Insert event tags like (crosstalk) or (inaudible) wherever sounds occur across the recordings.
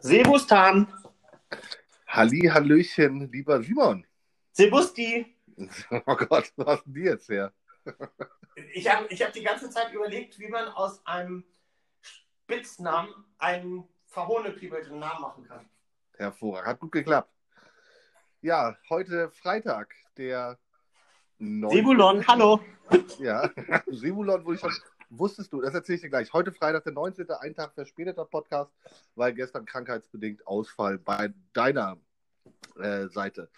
Sebustan. Halli, Hallöchen, lieber Simon. Sebusti. (laughs) Oh Gott, was hast denn die jetzt her? Ich habe ich hab die ganze Zeit überlegt, wie man aus einem Spitznamen einen verhohnepiebelten Namen machen kann. Hervorragend, hat gut geklappt. Ja, heute Freitag, der 9. Sebulon, hallo. Ja, Simulon, wo ich schon. Wusstest du, das erzähle ich dir gleich. Heute Freitag, der 19., ein Tag verspäteter Podcast, weil gestern krankheitsbedingt Ausfall bei deiner äh, Seite.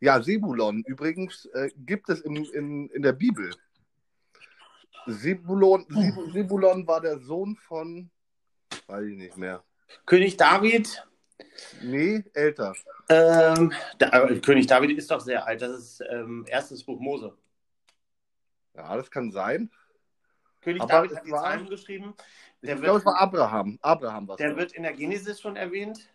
Ja, Sebulon übrigens äh, gibt es in, in, in der Bibel. Sebulon, Seb- Sebulon war der Sohn von, weiß ich nicht mehr. König David. Nee, älter. Ähm, da, äh, König David ist doch sehr alt. Das ist ähm, erstes Buch Mose. Ja, das kann sein. König Aber David hat die war- Zahlen geschrieben. Der, ich glaube, wird, es war Abraham. Abraham war der wird in der Genesis schon erwähnt.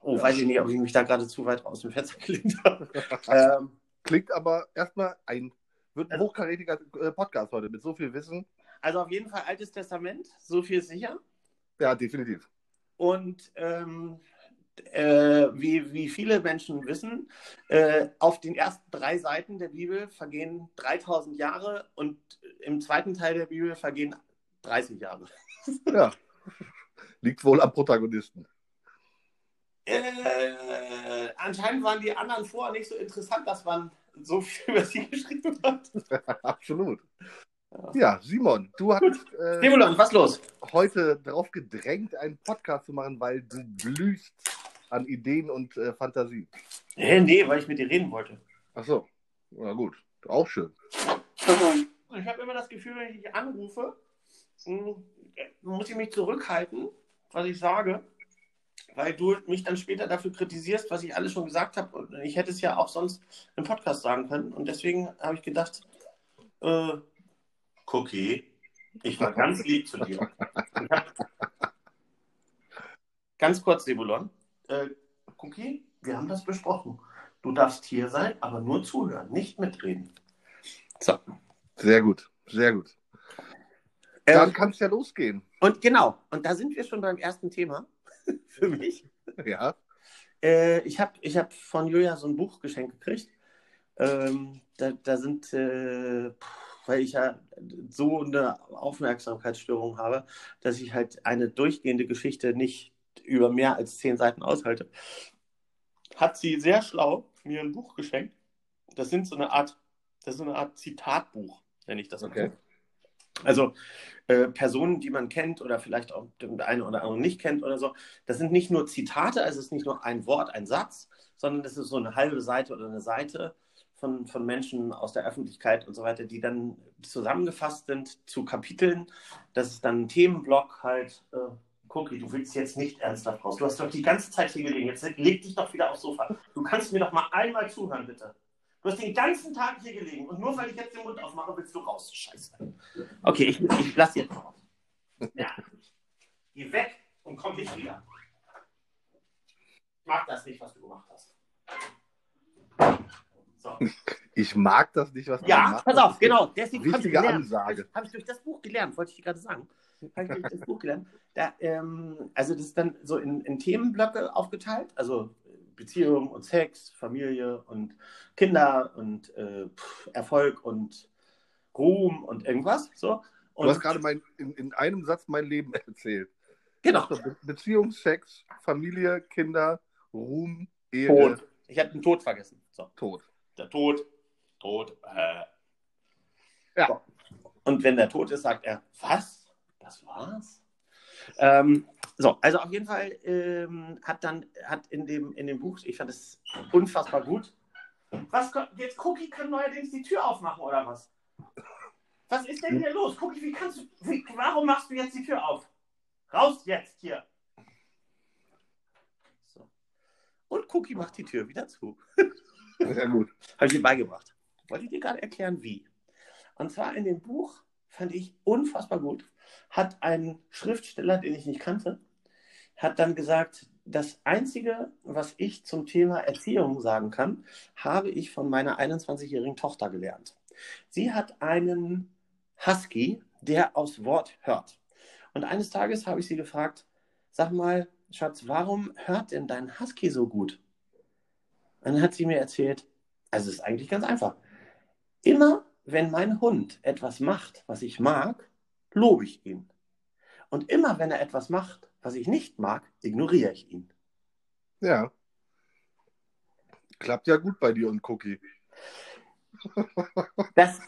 Oh, Ja. weiß ich nicht, ob ich mich da gerade zu weit aus dem Fenster gelehnt habe. (laughs) ähm, Klingt aber erstmal ein, wird ein Also- hochkarätiger äh, Podcast heute mit so viel Wissen. also auf jeden Fall Altes Testament, so viel ist sicher. Ja, definitiv. Und ähm, äh, wie, wie viele Menschen wissen, äh, auf den ersten drei Seiten der Bibel vergehen 3000 Jahre und im zweiten Teil der Bibel vergehen 30 Jahre. (laughs) Ja. Liegt wohl am Protagonisten. Äh, anscheinend waren die anderen vorher nicht so interessant, dass man so viel über sie geschrieben hat. (laughs) Absolut. Ja. Simon, du hast äh, Simulon, was los? heute darauf gedrängt, einen Podcast zu machen, weil du blühst an Ideen und äh, Fantasie. Äh, nee, weil ich mit dir reden wollte. Ach so. Na gut. Auch schön. Ich habe immer das Gefühl, wenn ich dich anrufe, mh, muss ich mich zurückhalten, was ich sage, weil du mich dann später dafür kritisierst, was ich alles schon gesagt habe. Und ich hätte es ja auch sonst im Podcast sagen können. Und deswegen habe ich gedacht, äh, Cookie, ich war ganz lieb zu dir. (laughs) Ganz kurz, Sebulon. Äh, Cookie, wir haben das besprochen. Du darfst hier sein, aber nur zuhören, nicht mitreden. So. Sehr gut. Sehr gut. Äh, Dann kann es ja losgehen. Und genau, und da sind wir schon beim ersten Thema (laughs) für mich. Ja. Äh, ich habe ich hab von Julia so ein Buch geschenkt gekriegt. Ähm, da, da sind, äh, weil ich ja so eine Aufmerksamkeitsstörung habe, dass ich halt eine durchgehende Geschichte nicht über mehr als zehn Seiten aushalte, hat sie sehr schlau mir ein Buch geschenkt. Das sind so eine Art, das ist so eine Art Zitatbuch, nenne ich das. Okay. Also äh, Personen, die man kennt oder vielleicht auch den einen oder anderen nicht kennt oder so. Das sind nicht nur Zitate, also es ist nicht nur ein Wort, ein Satz, sondern das ist so eine halbe Seite oder eine Seite von, von Menschen aus der Öffentlichkeit und so weiter, die dann zusammengefasst sind zu Kapiteln. Das ist dann ein Themenblock halt. Äh, Cookie, du willst jetzt nicht ernsthaft raus. Du hast doch die ganze Zeit hier gelegen. Jetzt leg dich doch wieder aufs Sofa. Du kannst mir doch mal einmal zuhören, bitte. Du hast den ganzen Tag hier gelegen und nur weil ich jetzt den Mund aufmache, willst du raus. Scheiße. Okay, ich, ich lass jetzt raus. Ja. Geh weg und komm nicht wieder. Ich mag das nicht, was du gemacht hast. So. Ich mag das nicht, was du Ja, machst. pass auf, genau. Deswegen. Habe ich, hab ich durch das Buch gelernt, wollte ich dir gerade sagen. Habe ich das Buch gelernt. Da, ähm, also das ist dann so in, in Themenblöcke aufgeteilt, also Beziehung und Sex, Familie und Kinder und äh, Erfolg und Ruhm und irgendwas. So. Und, Du hast gerade mein, in, in einem Satz mein Leben erzählt. genau. Be Beziehung, Sex, Familie, Kinder, Ruhm, Ehe, Tod. Ich habe den Tod vergessen. So. Tod. Der Tod, Tod, äh. Ja. So. Und wenn der tot ist, sagt er, was? Das war's? Ähm, so, also auf jeden Fall ähm, hat dann, hat in dem, in dem Buch, ich fand es unfassbar gut. Was, jetzt Cookie kann neuerdings die Tür aufmachen, oder was? Was ist denn hier los? Cookie, wie kannst du, wie, warum machst du jetzt die Tür auf? Raus jetzt hier! So. Und Cookie macht die Tür wieder zu. (laughs) Sehr gut. Habe ich dir beigebracht. Wollte ich dir gerade erklären, wie. Und zwar in dem Buch, fand ich unfassbar gut, hat ein Schriftsteller, den ich nicht kannte, hat dann gesagt, das Einzige, was ich zum Thema Erziehung sagen kann, habe ich von meiner 21-jährigen Tochter gelernt. Sie hat einen Husky, der aufs Wort hört. Und eines Tages habe ich sie gefragt, sag mal, Schatz, warum hört denn dein Husky so gut? Und dann hat sie mir erzählt, also es ist eigentlich ganz einfach. Immer wenn mein Hund etwas macht, was ich mag, lobe ich ihn. Und immer wenn er etwas macht, was ich nicht mag, ignoriere ich ihn. Ja. Klappt ja gut bei dir und Cookie. (laughs) Das,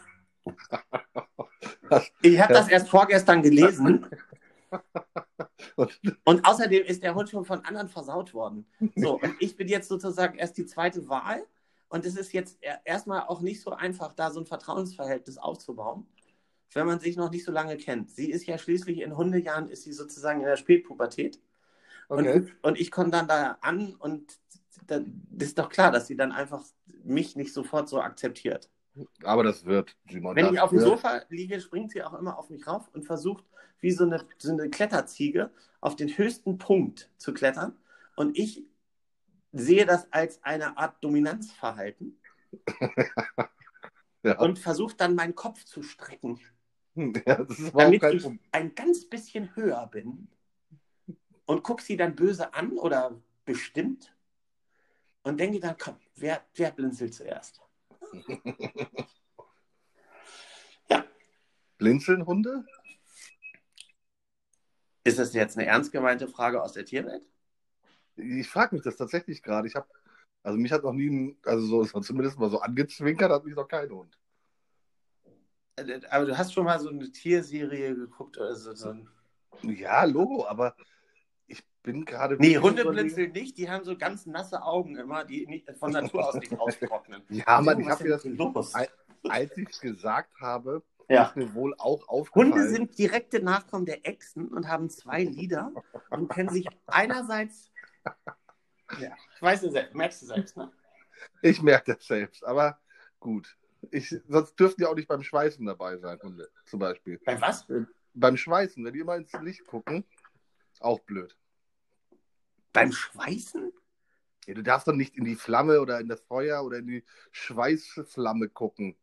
ich habe das erst vorgestern gelesen. (laughs) Und außerdem ist der Hund schon von anderen versaut worden. So, und ich bin jetzt sozusagen erst die zweite Wahl. Und es ist jetzt erstmal auch nicht so einfach, da so ein Vertrauensverhältnis aufzubauen, wenn man sich noch nicht so lange kennt. Sie ist ja schließlich in Hundejahren, ist sie sozusagen in der Spätpubertät. Okay. Und, und ich komme dann da an und das ist doch klar, dass sie dann einfach mich nicht sofort so akzeptiert. Aber das wird, Simon. Wenn ich auf dem Sofa liege, springt sie auch immer auf mich rauf und versucht, wie so eine, so eine Kletterziege, auf den höchsten Punkt zu klettern. Und ich sehe das als eine Art Dominanzverhalten. (laughs) ja. Und versuche dann meinen Kopf zu strecken. (laughs) Ja, damit ich Punkt. ein ganz bisschen höher bin. Und gucke sie dann böse an oder bestimmt. Und denke dann, komm, wer, wer blinzelt zuerst? (laughs) ja. Blinzeln Hunde? Ist das jetzt eine ernst gemeinte Frage aus der Tierwelt? Ich frage mich das tatsächlich gerade. Ich habe, also mich hat noch nie, also so, zumindest mal so angezwinkert, hat mich noch kein Hund. Aber du hast schon mal so eine Tierserie geguckt oder so. so ja, Logo, aber ich bin gerade. Nee, Hunde blinzeln nicht, die haben so ganz nasse Augen immer, die nicht, von Natur aus nicht austrocknen. (laughs) ja, Mann, ich habe mir das. Los? Als ich es gesagt habe, ja. ist mir wohl auch aufgefallen. Hunde sind direkte Nachkommen der Echsen und haben zwei Lieder und kennen sich einerseits. (laughs) Ja, ich weiß du selbst, merkst du selbst, ne? Ich merke das selbst, aber gut. Ich, sonst dürften die auch nicht beim Schweißen dabei sein, Hunde, zum Beispiel. Beim was? Beim Schweißen, wenn die immer ins Licht gucken, auch blöd. Beim Schweißen? Ja, du darfst doch nicht in die Flamme oder in das Feuer oder in die Schweißflamme gucken.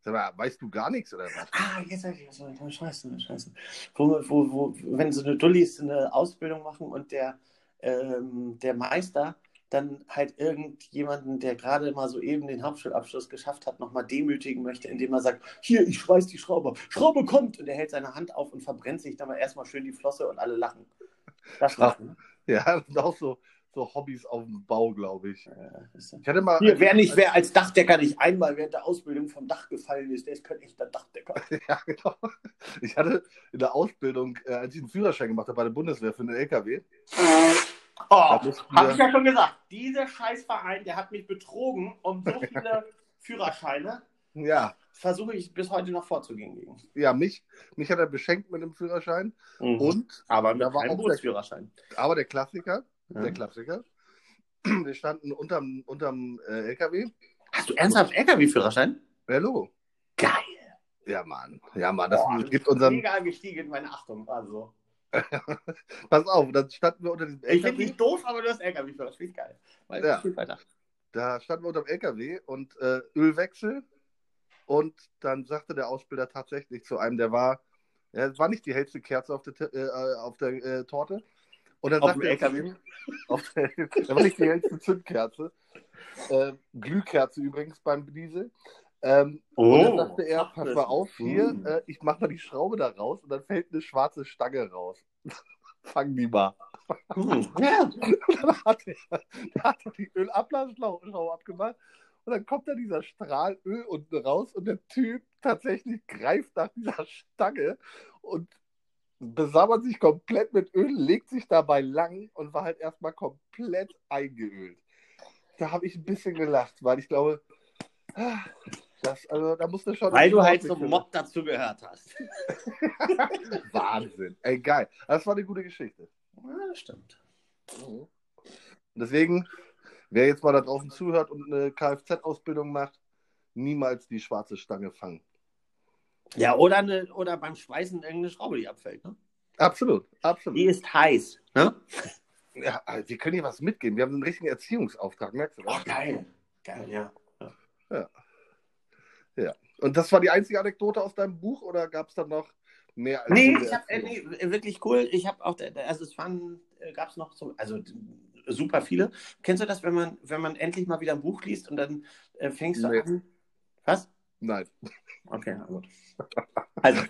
Sag mal, weißt du gar nichts oder was? Ah, jetzt weiß ich was. Scheiße, scheiße. Wo, wo, wo, wenn so eine Dullis eine Ausbildung machen und der, ähm, der Meister dann halt irgendjemanden, der gerade mal so eben den Hauptschulabschluss geschafft hat, nochmal demütigen möchte, indem er sagt, hier, ich schweiß die Schraube, Schraube kommt! Und er hält seine Hand auf und verbrennt sich dann mal erstmal schön die Flosse und alle lachen. Das machen. Ja, (laughs) das sind auch so, so Hobbys auf dem Bau, glaube ich. ich hatte mal, hier, wer, nicht, wer als Dachdecker nicht einmal während der Ausbildung vom Dach gefallen ist, der ist kein echter Dachdecker. (laughs) ja, genau. Ich hatte in der Ausbildung, äh, als ich einen Führerschein gemacht habe bei der Bundeswehr für einen LKW, Oh, habe ich ja schon gesagt. Dieser Scheißverein, der hat mich betrogen um so viele (laughs) Führerscheine. Ja. Versuche ich bis heute noch vorzugehen gegen. Ja, mich, mich hat er beschenkt mit dem Führerschein. Mhm. Und aber da war auch Bootsführerschein. Der, aber der Klassiker, ja. der Klassiker. (clears throat) Wir standen unterm, unterm äh, LKW. Hast du ernsthaft LKW-Führerschein? Ja, Logo. Geil. Ja, Mann. Ja, Mann. Das Boah, gibt unseren. Mega gestiegen, meine Achtung. Also. (laughs) Pass auf, dann standen wir unter diesem LKW. Ich finde dich doof, aber du hast LKW für das finde ich geil. Weil ja. weiter. Da standen wir unter dem LKW und äh, Ölwechsel. Und dann sagte der Ausbilder tatsächlich zu einem, der war, ja, war nicht die hellste Kerze auf der, äh, auf der äh, Torte. Und dann auf sagte dem LKW, (laughs) auf der, das war nicht die hellste Zündkerze. Äh, Glühkerze übrigens beim Diesel. Ähm, oh, und dann sagte er, pass mal auf hier, uh. äh, ich mach mal die Schraube da raus und dann fällt eine schwarze Stange raus. (laughs) Fang die mal. Uh, (laughs) ja. Und dann hat er, hat er die Ölablassschraube abgemacht und dann kommt da dieser Strahl Öl unten raus und der Typ tatsächlich greift nach dieser Stange und besammert sich komplett mit Öl, legt sich dabei lang und war halt erstmal komplett eingeölt. Da habe ich ein bisschen gelacht, weil ich glaube, ah, das, also, da musst du schon. Weil du halt zum Mob dazu gehört hast. (laughs) Wahnsinn. Ey, geil. Das war eine gute Geschichte. Ja, das stimmt. Mhm. Deswegen, wer jetzt mal da draußen zuhört und eine Kfz-Ausbildung macht, niemals die schwarze Stange fangen. Ja, oder, eine, oder beim Schweißen irgendeine Schraube, die abfällt. Ne? Absolut, absolut. Die ist heiß. Ne? Ja, wir können hier was mitgeben. Wir haben einen richtigen Erziehungsauftrag, merkst du? Oh, geil. Geil, ja. ja. Ja. Und das war die einzige Anekdote aus deinem Buch oder gab es dann noch Mehr als Nee, ich hab, äh, nee, wirklich cool. Ich habe auch, also es waren, gab es noch so, also super viele. Kennst du das, wenn man, wenn man endlich mal wieder ein Buch liest und dann äh, fängst du Nee. an? Was? Nein, Okay, gut. (laughs) Also,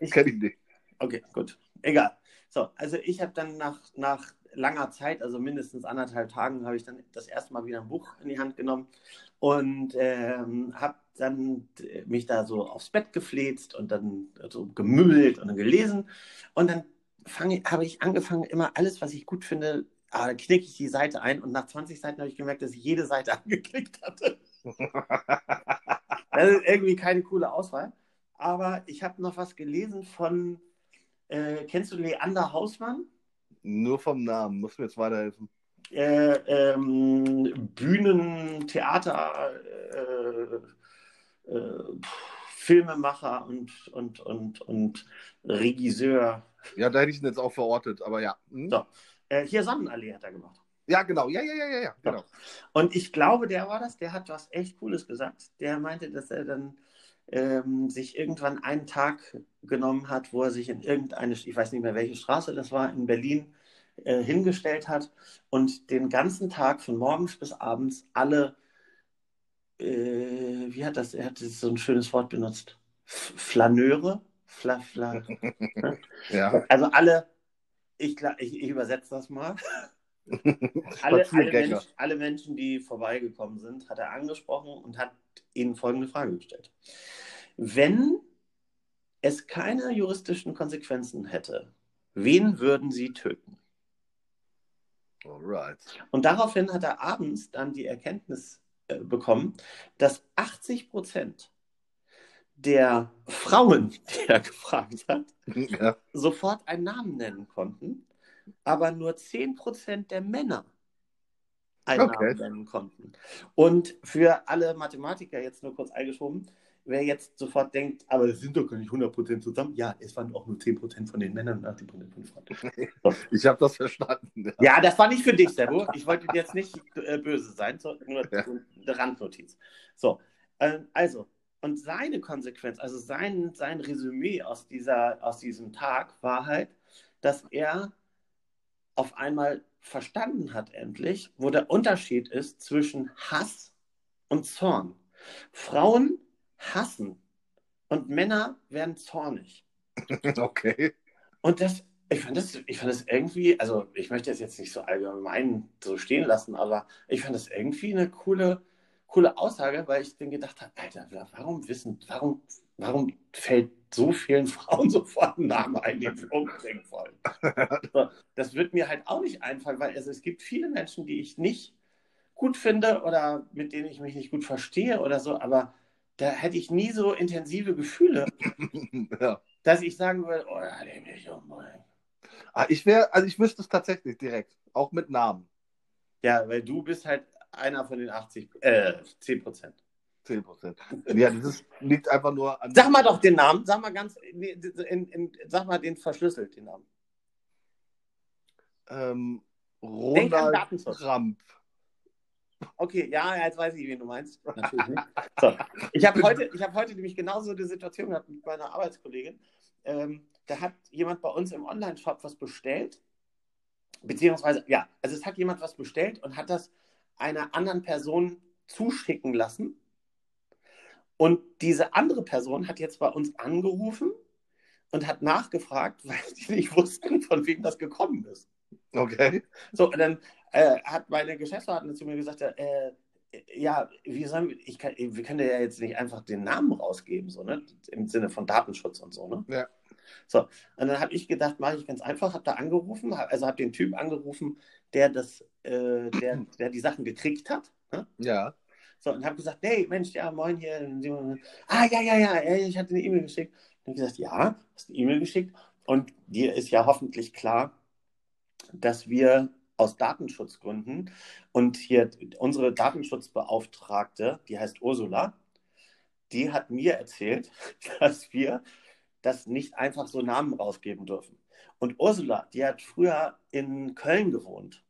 ich, kenne ich nicht. okay, gut. Egal. So, also ich habe dann nach, nach langer Zeit, also mindestens anderthalb Tagen, habe ich dann das erste Mal wieder ein Buch in die Hand genommen und ähm, habe dann mich da so aufs Bett gefläzt und dann so gemümmelt und dann gelesen. Und dann fange, habe ich angefangen, immer alles, was ich gut finde, ah, knicke ich die Seite ein und nach 20 Seiten habe ich gemerkt, dass ich jede Seite (laughs) angeklickt hatte. (laughs) Das ist irgendwie keine coole Auswahl. Aber ich habe noch was gelesen von, äh, kennst du Leander Hausmann? Nur vom Namen, muss mir jetzt weiterhelfen. Äh, ähm, Bühnen, Theater, äh, äh, Filmemacher und, und, und, und Regisseur. Ja, da hätte ich ihn jetzt auch verortet, aber ja. Hm? So. Äh, hier Sonnenallee hat er gemacht. Ja, genau. Ja, ja, ja, ja, ja. Genau. Und ich glaube, der war das, der hat was echt Cooles gesagt. Der meinte, dass er dann ähm, sich irgendwann einen Tag genommen hat, wo er sich in irgendeine, ich weiß nicht mehr welche Straße das war, in Berlin äh, hingestellt hat und den ganzen Tag von morgens bis abends alle, äh, wie hat das, er hat so ein schönes Wort benutzt, F Flaneure, Fla, Fla, (laughs) Ja. also alle, ich, ich, ich übersetze das mal. (laughs) alle, alle. Menschen, alle Menschen, die vorbeigekommen sind, hat er angesprochen und hat ihnen folgende Frage gestellt. Wenn es keine juristischen Konsequenzen hätte, wen würden Sie töten? Alright. Und daraufhin hat er abends dann die Erkenntnis äh, bekommen, dass 80 Prozent der Frauen, (laughs) die er gefragt hat, Ja. sofort einen Namen nennen konnten, aber nur 10% der Männer einen Okay. Namen nennen konnten. Und für alle Mathematiker jetzt nur kurz eingeschoben, wer jetzt sofort denkt, aber es sind doch gar nicht 100% zusammen, ja, es waren auch nur 10% von den Männern und 80% von den Frauen. (laughs) Ich habe das verstanden. Ja. Ja, das war nicht für dich, Sebo. Ich wollte dir jetzt nicht äh, böse sein, so, nur Ja. eine Randnotiz. So, ähm, also, und seine Konsequenz, also sein, sein Resümee aus, dieser, aus diesem Tag war halt, dass er auf einmal verstanden hat, endlich, wo der Unterschied ist zwischen Hass und Zorn. Frauen hassen und Männer werden zornig. (laughs) Okay. Und das, ich fand das, ich fand das irgendwie, also ich möchte das jetzt nicht so allgemein so stehen lassen, aber ich fand das irgendwie eine coole, coole Aussage, weil ich dann gedacht habe, Alter, warum wissen, warum, warum fällt so vielen (laughs) Frauen sofort ein Name ein, den wir umbringen wollen? (laughs) Das wird mir halt auch nicht einfallen, weil also es gibt viele Menschen, die ich nicht gut finde oder mit denen ich mich nicht gut verstehe oder so, aber da hätte ich nie so intensive Gefühle, (laughs) ja. dass ich sagen würde, oh, da nehme ich umbringen. Ah, ich wäre, also ich wüsste es tatsächlich direkt. Auch mit Namen. Ja, weil du bist halt einer von den 80, äh, 10 Prozent. 10 Prozent. Ja, das ist, liegt einfach nur an. Sag mal doch den Namen, sag mal ganz, in, in, sag mal den verschlüsselt, den Namen. Ähm, Ronald. Trump. Okay, ja, jetzt weiß ich, wen du meinst. (laughs) Natürlich nicht. So. Ich habe heute, ich hab heute nämlich genauso eine Situation gehabt mit meiner Arbeitskollegin. Ähm, da hat jemand bei uns im Online-Shop was bestellt. Beziehungsweise, ja, also es hat jemand was bestellt und hat das einer anderen Person zuschicken lassen. Und diese andere Person hat jetzt bei uns angerufen und hat nachgefragt, (laughs) weil sie nicht wussten, von wem das gekommen ist. Okay. So, und dann äh, hat meine Geschäftspartnerin zu mir gesagt, äh, ja, wie sollen wir, ich kann, wir können ja jetzt nicht einfach den Namen rausgeben, so, ne? Im Sinne von Datenschutz und so, ne? Ja. So, und dann habe ich gedacht, mache ich ganz einfach, habe da angerufen, hab, also habe den Typ angerufen, der das, äh, der, (clears throat) der die Sachen gekriegt hat. Ne? Ja. So, und habe gesagt, hey, Mensch, ja, moin hier. Ah, ja, ja, ja, ey, ich hatte eine E-Mail geschickt. Und gesagt, ja, hast eine E-Mail geschickt. Und dir ist ja hoffentlich klar, dass wir aus Datenschutzgründen und hier unsere Datenschutzbeauftragte, die heißt Ursula, die hat mir erzählt, (laughs) dass wir das nicht einfach so Namen rausgeben dürfen. Und Ursula, die hat früher in Köln gewohnt.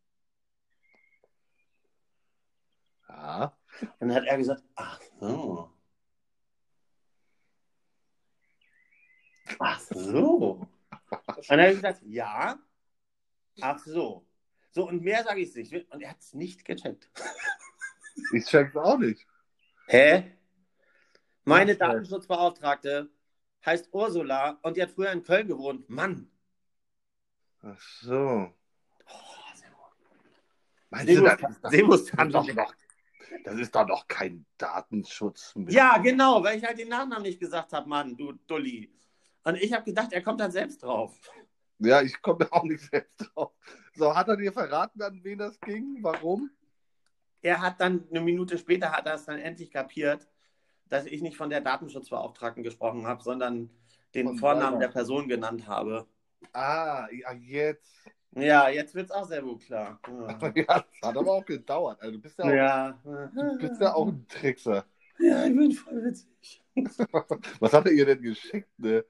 Ja. Und dann hat er gesagt, ach so. Ach so. (laughs) Und dann habe ich gesagt, ja. Ach so. So, und mehr sage ich nicht. Und er hat es nicht gecheckt. (laughs) Ich check's auch nicht. Hä? Meine Datenschutzbeauftragte heißt Ursula und die hat früher in Köln gewohnt. Mann. Ach so. Oh, sehr gut. Meinst du, das ist doch noch, das ist doch noch kein Datenschutz mehr. Ja, genau, weil ich halt den Nachnamen nicht gesagt habe, Mann, du Dulli. Und ich habe gedacht, er kommt dann selbst drauf. Ja, ich komme da auch nicht selbst drauf. So, hat er dir verraten, an wen das ging? Warum? Er hat dann eine Minute später hat er es dann endlich kapiert, dass ich nicht von der Datenschutzbeauftragten gesprochen habe, sondern den Von Vornamen der Person genannt habe. Ah, ja, jetzt. Ja, jetzt wird es auch sehr gut klar. (laughs) Ja, das hat aber auch gedauert. Also, du bist ja auch, Ja. du bist ja auch ein Trickser. Ja, ich bin voll witzig. (laughs) Was hat er ihr denn geschickt? Eine,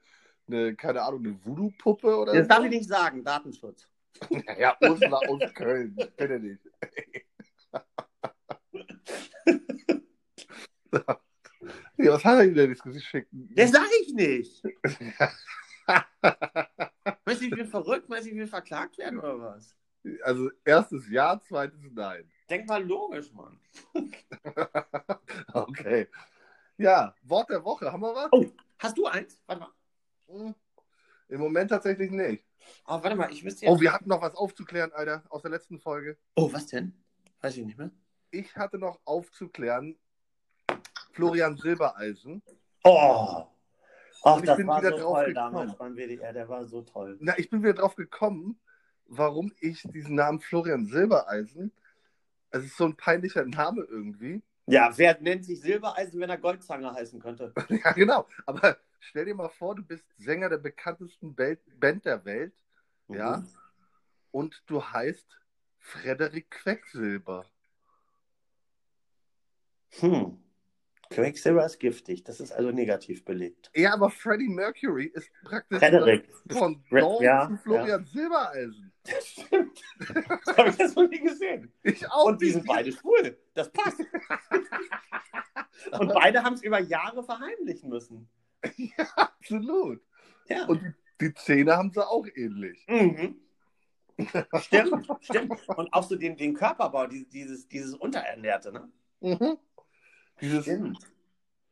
eine keine Ahnung, eine Voodoo-Puppe oder Das darf ich nicht sagen, Datenschutz. (laughs) Ja, Ursula aus Köln. Kenne nicht. (laughs) ja, was hat er denn jetzt geschickt? Das sage ich nicht. (laughs) Weißt du, ich bin verrückt, weißt du, ich will verklagt werden oder was? Also, erstes Ja, zweites Nein. Denk mal logisch, Mann. Okay. Ja, Wort der Woche. Haben wir was? Oh, hast du eins? Warte mal. Hm, Im Moment tatsächlich nicht. Oh, warte mal, ich wüsste ja. Oh, wir hatten noch was aufzuklären, Alter, aus der letzten Folge. oh, was denn? Weiß ich nicht mehr. Ich hatte noch aufzuklären, Florian Silbereisen. Oh. Ach, ich das bin war wieder so drauf toll gekommen. damals beim WDR, der war so toll. Na, ich bin wieder drauf gekommen, warum ich diesen Namen Florian Silbereisen, es ist so ein peinlicher Name irgendwie. Ja, wer nennt sich Silbereisen, wenn er Goldzange heißen könnte? (laughs) Ja, genau. Aber stell dir mal vor, du bist Sänger der bekanntesten Band der Welt Ja. Mhm. und du heißt Frederik Quecksilber. Hm. Quecksilber ist giftig, das ist also negativ belegt. Ja, aber Freddie Mercury ist praktisch Frederik. von Dawn ja, zu Florian Silbereisen. (laughs) Das stimmt. Das habe ich jetzt noch nie gesehen. Ich auch Und die sind beide schwul. Das passt. (laughs) Und beide haben es über Jahre verheimlichen müssen. (laughs) Absolut. Ja. Und die, die Zähne haben sie auch ähnlich. Mhm. Stimmt, stimmt. Und auch so den, den Körperbau, dieses, dieses, Unterernährte, ne? Mhm. Dieses Stimmt.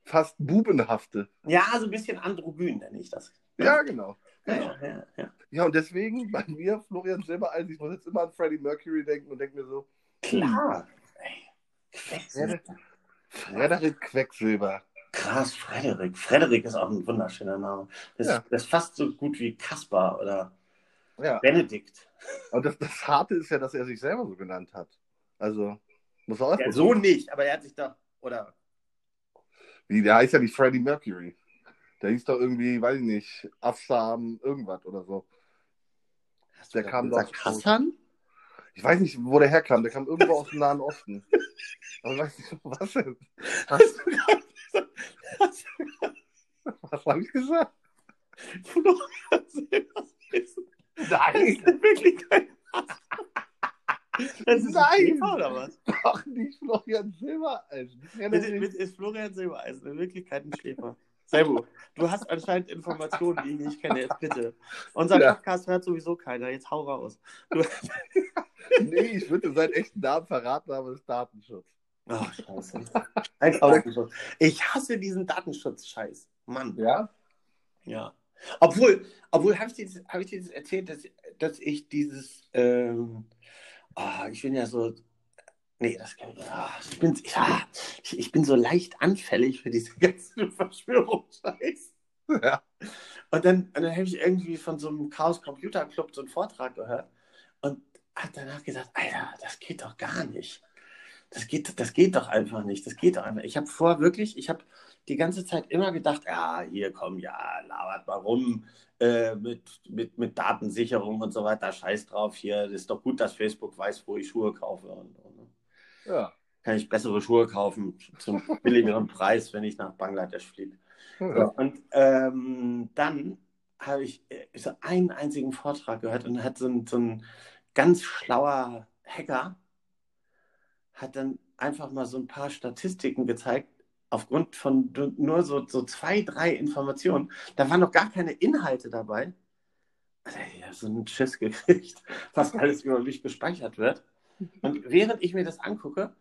fast bubenhafte. Ja, so ein bisschen androgyn nenne ich das. Ja, genau. Ja, ja, ja. ja. Ja, und deswegen bei mir Florian Silbereisen, ich muss jetzt immer an Freddie Mercury denken und denke mir so, Klar. Ey. Quecksilber. Frederik Quecksilber. Krass, Frederik. Frederik ist auch ein wunderschöner Name. Das, Ja. das ist fast so gut wie Kaspar oder Ja. Benedikt. Und das, das Harte ist ja, dass er sich selber so genannt hat. Also, muss er auch Ja, so nicht, aber er hat sich doch, oder Wie, der heißt ja nicht Freddie Mercury. Der hieß doch irgendwie, weiß ich nicht, Afsam irgendwas oder so. hast Der kam doch- Hassan? Ich weiß nicht, wo der herkam. Der kam irgendwo aus dem Nahen Osten. Aber ich weiß nicht, (laughs) was denn? Hast du Was habe ich gesagt? Florian Silbereisen? Das Nein, ist wirklich kein Das ist Nein. ein Schäfer, oder was? doch nicht Florian Silbereisen. Mit, ist Florian Silbereisen in Wirklichkeit ein Schläfer. Sebo, du hast anscheinend Informationen, die ich nicht kenne. Jetzt bitte. Unser Ja. Podcast hört sowieso keiner. Jetzt hau raus. Du... (laughs) Nee, ich würde seinen echten Namen verraten, aber es ist Datenschutz. Ach, scheiße. Datenschutz. Ich hasse diesen Datenschutz-Scheiß. Mann. Ja? Ja. Obwohl, obwohl habe ich, dir das- hab ich dir das erzählt, dass, dass ich dieses, ähm, ah, ich bin ja so, nee, das kann ich, ah, ich bin, ja, ich, ich bin so leicht anfällig für diese (laughs) ganzen Verschwörungsscheiß. Ja. Und dann, und dann habe ich irgendwie von so einem Chaos Computer Club so einen Vortrag gehört und habe danach gesagt, Alter, das geht doch gar nicht. Das geht, das geht doch einfach nicht. Das geht doch einfach. Ich habe vor wirklich, ich habe die ganze Zeit immer gedacht, ja, hier komm, ja, labert mal rum äh, mit, mit, mit Datensicherung und so weiter. Scheiß drauf hier. Das ist doch gut, dass Facebook weiß, wo ich Schuhe kaufe. Und, und Ja. kann ich bessere Schuhe kaufen zum (laughs) billigeren Preis, wenn ich nach Bangladesch fliege. Ja. und ähm, dann habe ich äh, so einen einzigen Vortrag gehört und hat so ein, so ein ganz schlauer Hacker hat dann einfach mal so ein paar Statistiken gezeigt, aufgrund von nur so, so zwei, drei Informationen. Da waren noch gar keine Inhalte dabei. Also, ich habe so einen Schiss gekriegt, (laughs) was alles über mich gespeichert wird. Und während ich mir das angucke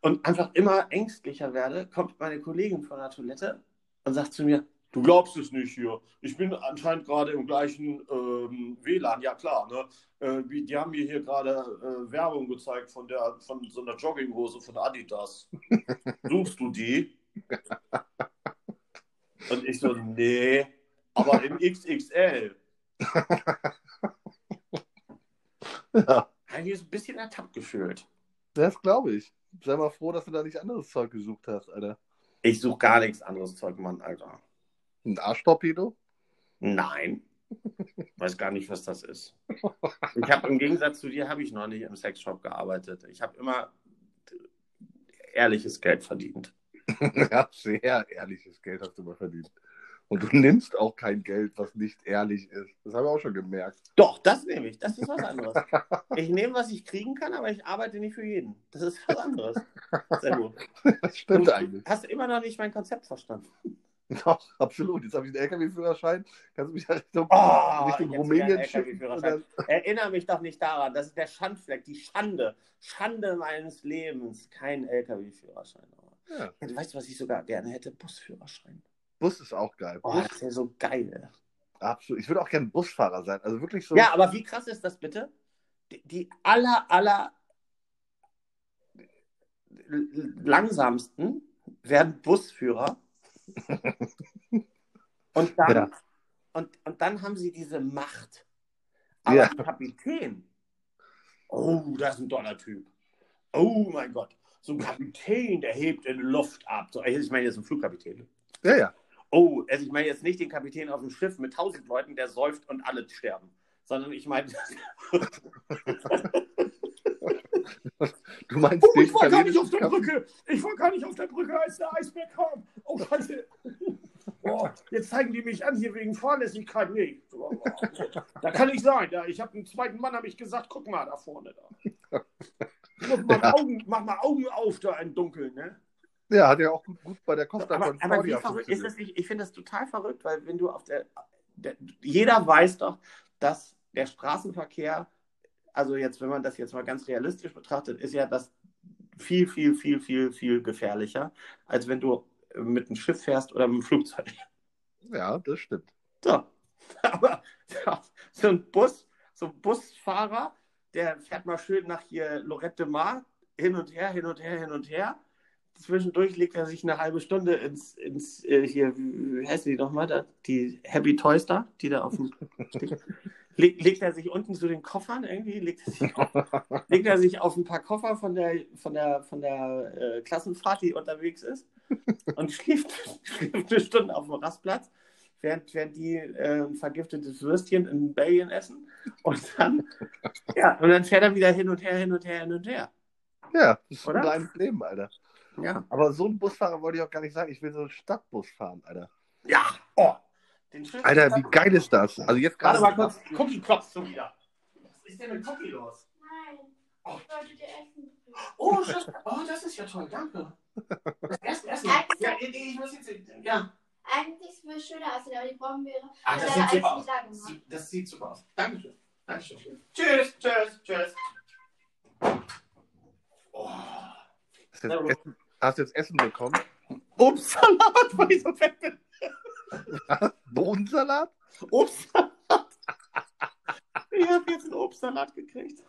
und einfach immer ängstlicher werde, kommt meine Kollegin von der Toilette und sagt zu mir, Du glaubst es nicht hier. Ich bin anscheinend gerade im gleichen ähm, WLAN. Ja klar, ne? Äh, die haben mir hier gerade äh, Werbung gezeigt von der von so einer Jogginghose von Adidas. (laughs) Suchst du die? Und ich so, nee, aber in XXL. ja. Habe ich ein bisschen ertappt gefühlt. Das glaube ich. Sei mal froh, dass du da nicht anderes Zeug gesucht hast, Alter. Ich suche gar nichts anderes Zeug, Mann, Alter. Ein Arschtorpedo? Nein. Weiß gar nicht, was das ist. Ich habe im Gegensatz zu dir habe ich noch nicht im Sexshop gearbeitet. Ich habe immer ehrliches Geld verdient. (laughs) ja, sehr ehrliches Geld hast du mal verdient. Und du nimmst auch kein Geld, was nicht ehrlich ist. Das habe ich auch schon gemerkt. Doch, das nehme ich. Das ist was anderes. ich nehme, was ich kriegen kann, aber ich arbeite nicht für jeden. Das ist was anderes. Sehr gut. (laughs) Das stimmt du eigentlich. Hast immer noch nicht mein Konzept verstanden. (laughs) Doch, absolut. Jetzt habe ich einen LKW-Führerschein. Kannst du mich Richtung, oh, Richtung Rumänien schicken? Erinnere mich doch nicht daran. Das ist der Schandfleck, die Schande. Schande meines Lebens. Kein LKW-Führerschein. Ja. Weißt du, was ich sogar gerne hätte? Busführerschein. Bus ist auch geil. Oh, Bus. das wäre so geil. Absolut. Ich würde auch gerne Busfahrer sein. Also wirklich so. Ja, aber wie krass ist das bitte? Die, die aller, aller langsamsten werden Busführer (laughs) und dann, ja. und, und dann haben sie diese Macht. Aber ja. ein Kapitän, oh, das ist ein toller Typ. Oh mein Gott, so ein Kapitän, der hebt in Luft ab. So, ich meine jetzt ein Flugkapitän. Ja, ja. Oh, also ich meine jetzt nicht den Kapitän auf dem Schiff mit tausend Leuten, der säuft und alle sterben, sondern ich meine. (laughs) (laughs) (laughs) Du meinst oh, ich war gar nicht auf der Brücke. Ich war gar nicht auf der Brücke, als der Eisberg kam. Oh, Scheiße. Oh, jetzt zeigen die mich an hier wegen Fahrlässigkeit. Nee, da kann ich sein. Da, ich habe einen zweiten Mann, habe ich gesagt, guck mal da vorne. Da. Mach mal, ja. Augen, mach mal Augen auf da im Dunkeln, ne? Ja, hat ja auch gut, gut bei der Costa Aber, aber wie verrückt ist das nicht? Ich finde das total verrückt, weil wenn du auf der, der, jeder weiß doch, dass der Straßenverkehr also jetzt, wenn man das jetzt mal ganz realistisch betrachtet, ist ja das viel, viel, viel, viel, viel gefährlicher, als wenn du mit einem Schiff fährst oder mit einem Flugzeug. Ja, das stimmt. So, (laughs) aber ja, so ein Bus, so ein Busfahrer, der fährt mal schön nach hier Lorette Mar, hin und her, hin und her, hin und her. Zwischendurch legt er sich eine halbe Stunde ins, ins äh, hier, wie heißt die nochmal da? Die Happy Toys da, die da auf dem (laughs) Leg, legt er sich unten zu den Koffern irgendwie, legt er sich auf, (laughs) legt er sich auf ein paar Koffer von der, von der, von der äh, Klassenfahrt, die unterwegs ist, und (laughs) schläft, schläft eine Stunde auf dem Rastplatz, während, während die äh, ein vergiftetes Würstchen in Belgien essen. Und dann, (laughs) ja, und dann fährt er wieder hin und her, hin und her, hin und her. Ja, das ist Oder? ein kleines Leben, Alter. Ja. Aber so ein Busfahrer wollte ich auch gar nicht sagen. Ich will so einen Stadtbus fahren, Alter. Ja, oh, Alter, wie geil ist das? Also jetzt gerade. Warte mal kurz, Cookie klopft schon wieder. Was ist denn mit Cookie los? Nein. Oh. Ich wollte dir Essen Oh, das, oh, das ist ja toll, danke. Das erste Essen. Ja, ich muss jetzt. Ja. Eigentlich würde es schöner aussehen, aber die brauchen wir. Ah, das sieht super aus. Das sieht super aus. Dankeschön. Dankeschön. Tschüss, tschüss, tschüss. Oh. Hast, du jetzt Essen, hast du jetzt Essen bekommen? Obstsalat, (laughs) weil ich so fett bin. (laughs) Bohnensalat? Obstsalat. Ich habe jetzt einen Obstsalat gekriegt.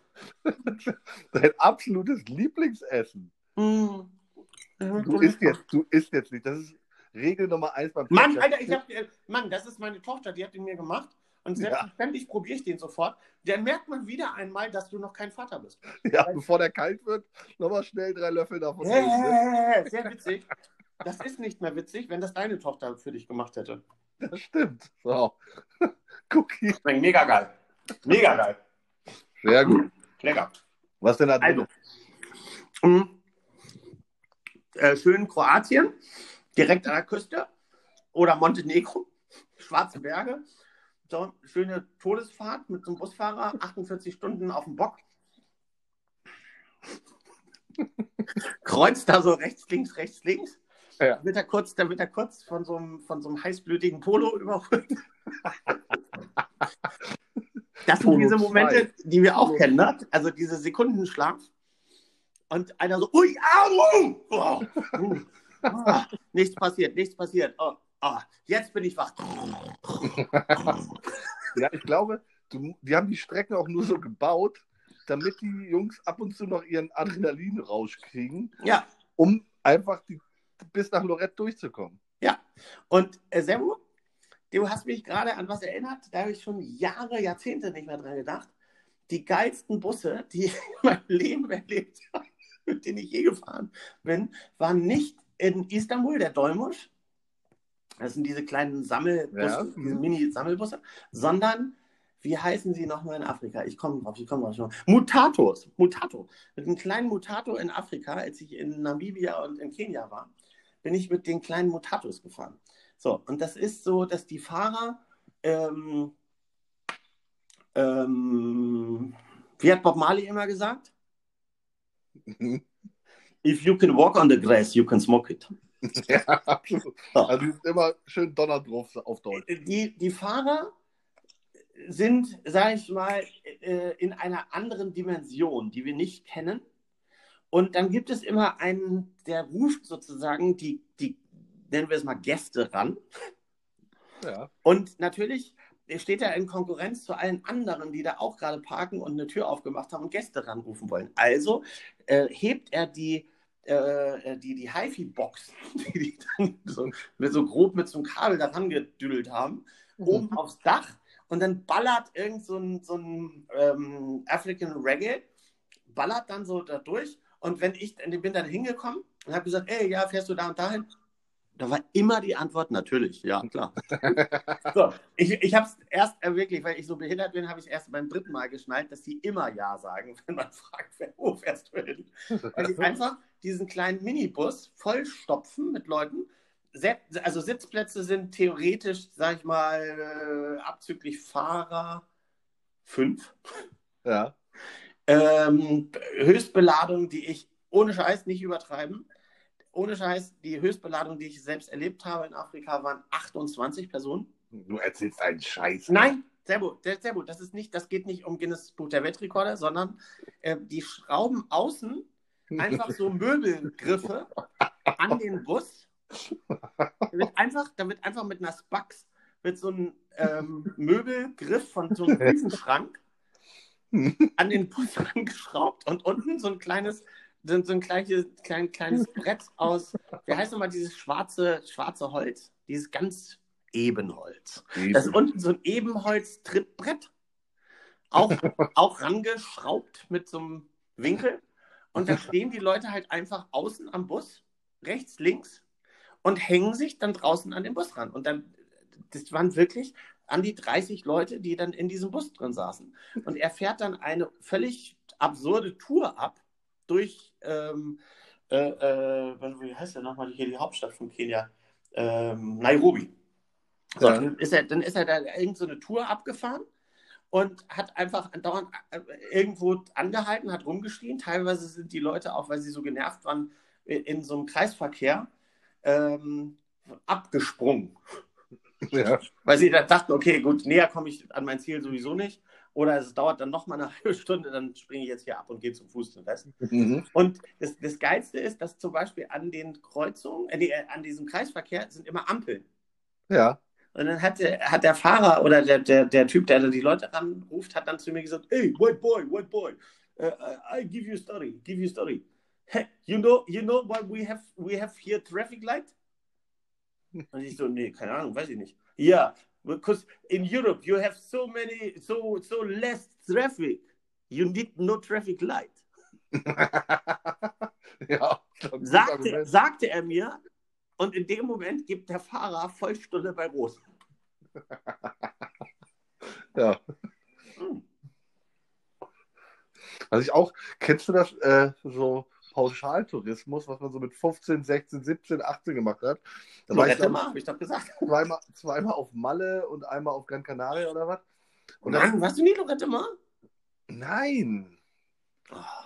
Dein absolutes Lieblingsessen. Mm. Du isst jetzt, du isst jetzt nicht. Das ist Regel Nummer eins beim Mann, Alter, ich hab, äh, Mann, das ist meine Tochter, die hat den mir gemacht. Und selbstverständlich ja. probiere ich den sofort. Dann merkt man wieder einmal, dass du noch kein Vater bist. Ja, Weil, bevor der kalt wird, nochmal schnell drei Löffel davon. Yeah, ne? Sehr witzig. Das ist nicht mehr witzig, wenn das deine Tochter für dich gemacht hätte. Das stimmt. So. (laughs) Cookie. Mega geil. Mega geil. Sehr gut. Lecker. Was denn da drin? Also, äh, schön Kroatien, direkt an der Küste. Oder Montenegro, Schwarze Berge. So, schöne Todesfahrt mit einem Busfahrer, 48 Stunden auf dem Bock. Kreuzt da so rechts, links, rechts, links Ja. wird er kurz, da wird er kurz von so einem, von so einem heißblütigen Polo überholt. (laughs) Das sind Polo diese zwei. Momente, die wir auch Polo kennen, ne? Also diese Sekundenschlaf. Und einer so, ui, au, oh, oh, oh, nichts passiert, nichts passiert. Oh, oh, jetzt bin ich wach. (laughs) Ja, ich glaube, du, die haben die Strecken auch nur so gebaut, damit die Jungs ab und zu noch ihren Adrenalinrausch kriegen, Ja, um einfach die, bis nach Lorette durchzukommen. ja. Und äh, Servo, du hast mich gerade an was erinnert, da habe ich schon Jahre, Jahrzehnte nicht mehr dran gedacht. Die geilsten Busse, die ich in meinem Leben erlebt habe, (laughs) mit denen ich je gefahren bin, waren nicht in Istanbul, der Dolmusch. Das sind diese kleinen Sammelbusse, Ja. diese Mini-Sammelbusse, sondern wie heißen sie nochmal in Afrika? Ich komme drauf, ich komme drauf schon. Mutatos, Mutato. Mit einem kleinen Mutato in Afrika, als ich in Namibia und in Kenia war, bin ich mit den kleinen Mutatos gefahren. So, und das ist so, dass die Fahrer, ähm, ähm, wie hat Bob Marley immer gesagt? If you can walk on the grass, you can smoke it. (laughs) ja, absolut. Also die sind immer schön Donner drauf auf Deutsch. Die, die Fahrer sind, sage ich mal, äh, in einer anderen Dimension, die wir nicht kennen. Und dann gibt es immer einen, der ruft sozusagen die, die nennen wir es mal Gäste ran. Ja. Und natürlich steht er in Konkurrenz zu allen anderen, die da auch gerade parken und eine Tür aufgemacht haben und Gäste ranrufen wollen. Also äh, hebt er die, äh, die, die HiFi-Box, (laughs) die die dann so, mit so grob mit so einem Kabel daran gedüdelt haben, oben aufs Dach und dann ballert irgend so ein, so ein ähm, African Reggae, ballert dann so da durch. Und wenn ich ich bin dann hingekommen und habe gesagt, ey, ja, fährst du da und dahin? Da war immer die Antwort, natürlich, ja, klar. (laughs) so, ich ich habe es erst äh, wirklich, weil ich so behindert bin, habe ich erst beim dritten Mal geschnallt, dass die immer Ja sagen, (laughs) wenn man fragt, wer, wo fährst du hin? Weil die einfach diesen kleinen Minibus vollstopfen mit Leuten. Also Sitzplätze sind theoretisch, sag ich mal, äh, abzüglich Fahrer fünf. Ja. Ähm, Höchstbeladung, die ich ohne Scheiß nicht übertreiben. Ohne Scheiß, die Höchstbeladung, die ich selbst erlebt habe in Afrika, waren 28 Personen. Du erzählst einen Scheiß. Nein, sehr gut, sehr, sehr gut. Das ist nicht, das geht nicht um Guinness Buch der Weltrekorde, sondern äh, die schrauben außen einfach so Möbelgriffe (laughs) an den Bus. Da wird einfach, da wird einfach mit einer Spax wird so ein ähm, Möbelgriff von so einem Riesenschrank (laughs) an den Bus angeschraubt und unten so ein kleines, so so ein kleines, klein, kleines (laughs) Brett aus, wie heißt nochmal dieses schwarze, schwarze Holz? Dieses ganz Ebenholz. Das ist unten so ein Ebenholz-Trittbrett. Auch, (laughs) auch rangeschraubt mit so einem Winkel. Und da stehen die Leute halt einfach außen am Bus, rechts, links, und hängen sich dann draußen an den Bus ran. Und dann, das waren wirklich an die 30 Leute, die dann in diesem Bus drin saßen. Und er fährt dann eine völlig absurde Tour ab durch, ähm, äh, äh, wie heißt der nochmal hier die Hauptstadt von Kenia? Ähm, Nairobi. So, Ja. dann, ist er, dann ist er da irgend so eine Tour abgefahren und hat einfach andauernd äh, irgendwo angehalten, hat rumgeschrien. Teilweise sind die Leute auch, weil sie so genervt waren, in, in so einem Kreisverkehr ähm, abgesprungen. Ja. Weil sie dann dachten, okay, gut, näher komme ich an mein Ziel sowieso nicht. Oder es dauert dann noch mal eine (laughs) halbe Stunde, dann springe ich jetzt hier ab und gehe zum Fuß den Rest. Mhm. Und das, das Geilste ist, dass zum Beispiel an den Kreuzungen, äh, an diesem Kreisverkehr sind immer Ampeln. Ja. Und dann hat der, hat der Fahrer oder der, der, der Typ, der die Leute ranruft, hat dann zu mir gesagt, hey, white boy, white boy, uh, I give you a story, give you a story. Hey, you know, you know why we have, we have here traffic light? Und ich so, nee, keine Ahnung, weiß ich nicht. Ja, because in Europe you have so many, so, so less traffic. You need no traffic light. (laughs) ja. Sagte, sagte er mir, und in dem Moment gibt der Fahrer Vollstunde bei Rot. (laughs) Ja. Hm. Also ich auch, kennst du das äh, so Pauschaltourismus, was man so mit 15, 16, 17, 18 gemacht hat? Da war ich Lorette mal, habe ich doch gesagt. zweimal, zweimal auf Malle und einmal auf Gran Canaria oder was? Und Mann, warst du nie Lorette mal? nein.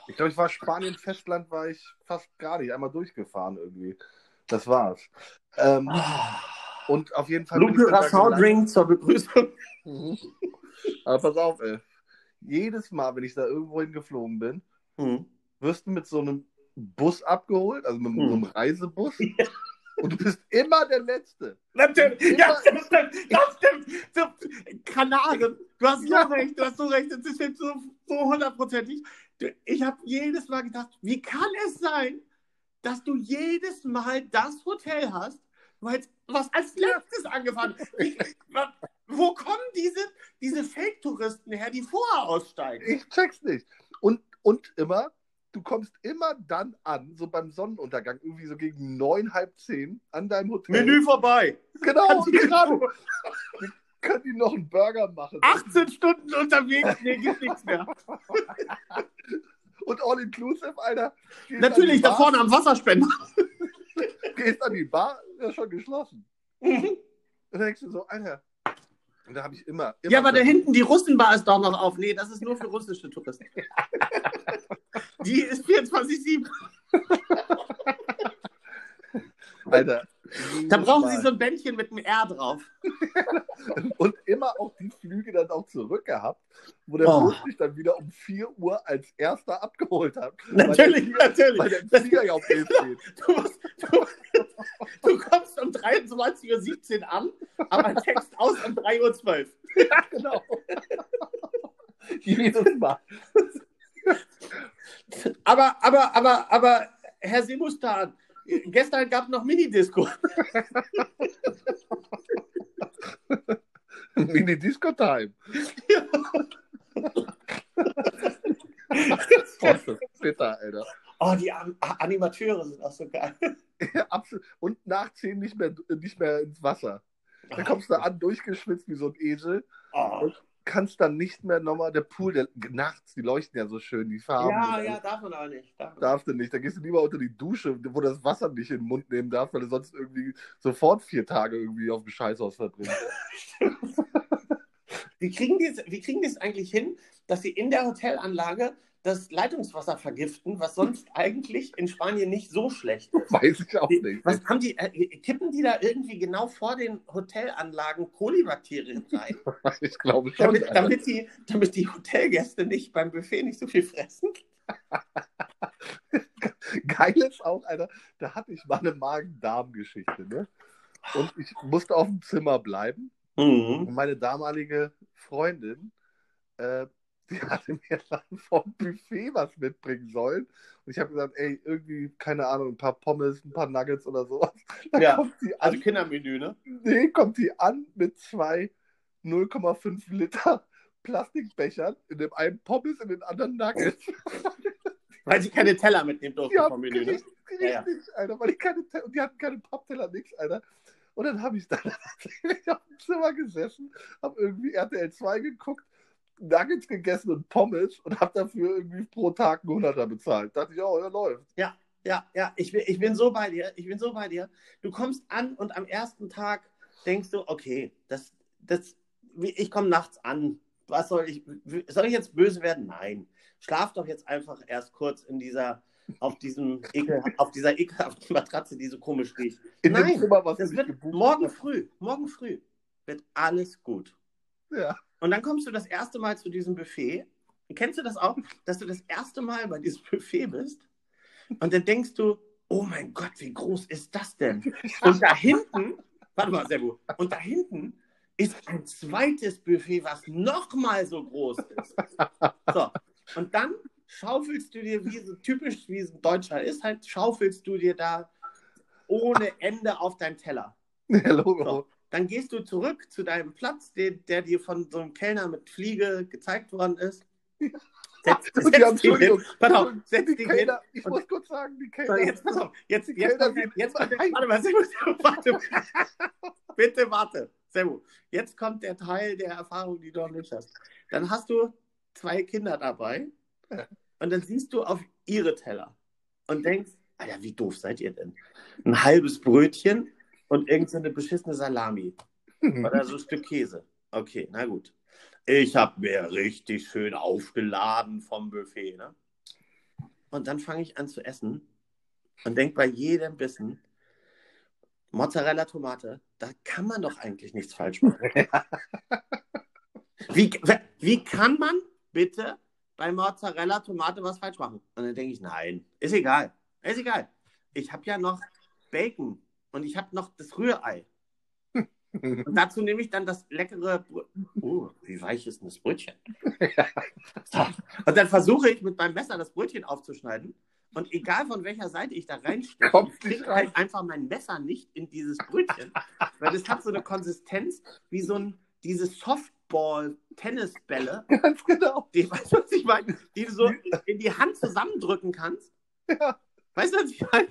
Ich glaube, ich war Spanien, Festland, war ich fast gar nicht. Einmal durchgefahren irgendwie. Das war's. Ähm, Ah. und auf jeden Fall. Lupe dann. Drink zur Begrüßung. Mhm. Aber pass auf, ey. Jedes Mal, wenn ich da irgendwo hingeflogen bin, Hm. wirst du mit so einem Bus abgeholt, also mit so einem Hm. Reisebus. (laughs) Und du bist immer der Letzte. Natürlich, ja, das stimmt, das stimmt. Kanaren, du hast so Ja. recht, du hast so recht, das stimmt so, so hundertprozentig. Ich habe jedes Mal gedacht, wie kann es sein, dass du jedes Mal das Hotel hast, weil was als letztes angefangen ist? Wa- Wo kommen diese, diese Fake-Touristen her, die vorher aussteigen? Ich check's nicht. Und, und immer, du kommst immer dann an, so beim Sonnenuntergang, irgendwie so gegen neun, halb zehn an deinem Hotel. Menü vorbei. Genau, gerade. Können die noch einen Burger machen? 18 Stunden unterwegs, nee, gibt nichts mehr. Und all inclusive, Alter. Natürlich, da vorne am Wasserspender. Gehst an die Bar, ist schon geschlossen. Mhm. Und denkst du so, Alter. Und da habe ich immer, immer. Ja, aber da hinten die Russenbar ist doch noch auf. Nee, das ist nur für russische Touristen. (laughs) Die ist 24-7. Alter. Da brauchen Mal. Sie so ein Bändchen mit einem R drauf. (laughs) Und immer auch die Flüge dann auch zurück gehabt, wo der Oh. Bus dich dann wieder um 4 Uhr als erster abgeholt hat. Natürlich, der, natürlich. Weil der Flieger ja auf 11 steht. Du, musst, du, du kommst um 23.17 Uhr an, aber checkst aus um 3.12 Uhr. Ja, genau. (laughs) Jedes Mal. Aber, aber, aber, aber, Herr Semustan, gestern gab es noch Minidisco. (laughs) Mini-Disco-Time. Oh, ist das bitter, Alter. Oh, die An Animateure sind auch so geil. Ja, absolut. Und nach 10 nicht mehr, nicht mehr ins Wasser. Dann kommst du an, durchgeschwitzt wie so ein Esel. Oh. Kannst dann nicht mehr nochmal, der Pool, der, nachts, die leuchten ja so schön, die Farben. Ja, ja, darf man aber nicht. Darf Darfst du nicht. Da gehst du lieber unter die Dusche, wo das Wasser nicht in den Mund nehmen darf, weil du sonst irgendwie sofort vier Tage irgendwie auf dem Scheißhaus verbringst. (laughs) Wie kriegen die wie kriegen die es eigentlich hin, dass sie in der Hotelanlage das Leitungswasser vergiften, was sonst (laughs) eigentlich in Spanien nicht so schlecht ist? Weiß ich auch nicht. was haben die, äh, kippen die da irgendwie genau vor den Hotelanlagen Kolibakterien rein, (laughs) Ich glaube schon. damit, damit, die, damit die Hotelgäste nicht beim Buffet nicht so viel fressen? (laughs) Geil ist auch, Alter, da hatte ich mal eine Magen-Darm-Geschichte, ne? Und ich musste auf dem Zimmer bleiben. Mhm. Und meine damalige Freundin, äh, die hatte mir (laughs) dann vom Buffet was mitbringen sollen. Und ich habe gesagt, ey, irgendwie, keine Ahnung, ein paar Pommes, ein paar Nuggets oder sowas. (laughs) Dann Ja, kommt die an, Also Kindermenü, ne? nee, kommt die an mit zwei 0,5 Liter Plastikbechern, in dem einen Pommes, in den anderen Nuggets. (laughs) Weil sie keine Teller mitnehmen durften Die vom Menü, ne? richtig, Ja, ja. Alter, weil die keine, die hatten keine Pappteller, nix, Alter. Und dann habe ich da auf dem Zimmer gesessen, habe irgendwie RTL 2 geguckt, Nuggets gegessen und Pommes und habe dafür irgendwie pro Tag einen Hunderter bezahlt. Dachte ich, oh, ja, läuft. Ja, ja, ich bin, ich bin so bei dir. Ich bin so bei dir. Du kommst an und am ersten Tag denkst du, okay, das, das, ich komme nachts an. Was soll ich, soll ich jetzt böse werden? Nein. Schlaf doch jetzt einfach erst kurz in dieser, auf diesem Ekel, (laughs) auf dieser ekelhaften Matratze, die so komisch riecht. In Nein, Zimmer, Das wird morgen früh, morgen früh wird alles gut. Ja. Und dann kommst du das erste Mal zu diesem Buffet. Kennst du das auch, dass du das erste Mal bei diesem (laughs) Buffet bist? Und dann denkst du, oh mein Gott, wie groß ist das denn? Und da hinten, warte mal, Sebu, und da hinten ist ein zweites Buffet, was nochmal so groß ist. So, und dann schaufelst du dir, wie so typisch wie es ein Deutscher ist, halt schaufelst du dir da ohne Ende auf deinen Teller. Ja, (laughs) Logo. So. Dann gehst du zurück zu deinem Platz, der, der dir von so einem Kellner mit Fliege gezeigt worden ist. (laughs) Setz, haben, setz dich hin. Pass auf, setz dich hin. Ich muss kurz sagen, die So, Kellner, jetzt pass auf. Jetzt, jetzt, Kellner kommt, der- jetzt kommt der, warte mal, Servus, (laughs) warte. Bitte warte. Servus. Jetzt kommt der Teil der Erfahrung, die du noch nicht hast. Dann hast du zwei Kinder dabei Ja. und dann siehst du auf ihre Teller und denkst, Alter, wie doof seid ihr denn? Ein halbes Brötchen und irgendeine so beschissene Salami. Oder so ein Stück Käse. Okay, na gut. Ich habe mir richtig schön aufgeladen vom Buffet. Ne? Und dann fange ich an zu essen und denke bei jedem Bissen, Mozzarella, Tomate, da kann man doch eigentlich nichts falsch machen. (laughs) Wie, wie kann man bitte bei Mozzarella, Tomate was falsch machen? Und dann denke ich, nein, ist egal. Ist egal. Ich habe ja noch Bacon und ich habe noch das Rührei. Und dazu nehme ich dann das leckere. Brö oh, wie weich ist denn das Brötchen? (laughs) So. Und dann versuche ich mit meinem Messer das Brötchen aufzuschneiden. Und egal von welcher Seite ich da reinstecke, Kommt ich kriege halt einfach mein Messer nicht in dieses Brötchen. Weil das hat so eine Konsistenz wie so ein, diese Softball-Tennisbälle, Ganz genau. die, weißt du, was ich meine? Die du so in die Hand zusammendrücken kannst. Ja. Weißt du, was ich meine?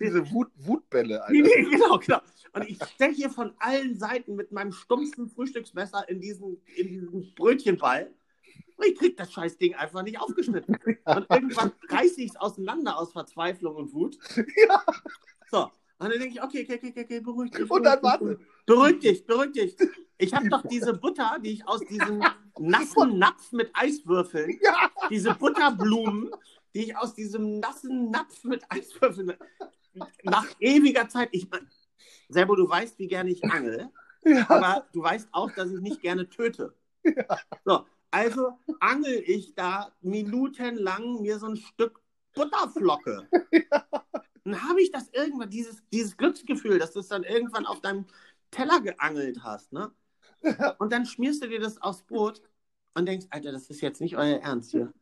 Diese Wut, Wutbälle, Nee, Alter. nee, genau, genau. Und ich stecke hier von allen Seiten mit meinem stumpfen Frühstücksmesser in diesen, in diesen Brötchenball. Und ich krieg das scheiß Ding einfach nicht aufgeschnitten. Und irgendwann reiße ich es auseinander aus Verzweiflung und Wut. Ja. So. Und dann denke ich, okay, okay, okay, okay, beruhig dich. Und dann beruhig warte. Beruhig dich, beruhig dich. Ich habe doch diese Butter, die ich aus diesem nassen Napf mit Eiswürfeln, Ja. diese Butterblumen, die ich aus diesem nassen Napf mit Eiswürfeln nach ewiger Zeit, ich Serbo, du weißt, wie gerne ich angel, (laughs) Ja. aber du weißt auch, dass ich nicht gerne töte. So, also angel ich da minutenlang mir so ein Stück Butterflocke. (laughs) Dann habe ich das irgendwann, dieses, dieses Glücksgefühl, dass du es dann irgendwann auf deinem Teller geangelt hast, ne? Und dann schmierst du dir das aufs Brot und denkst, Alter, das ist jetzt nicht euer Ernst hier.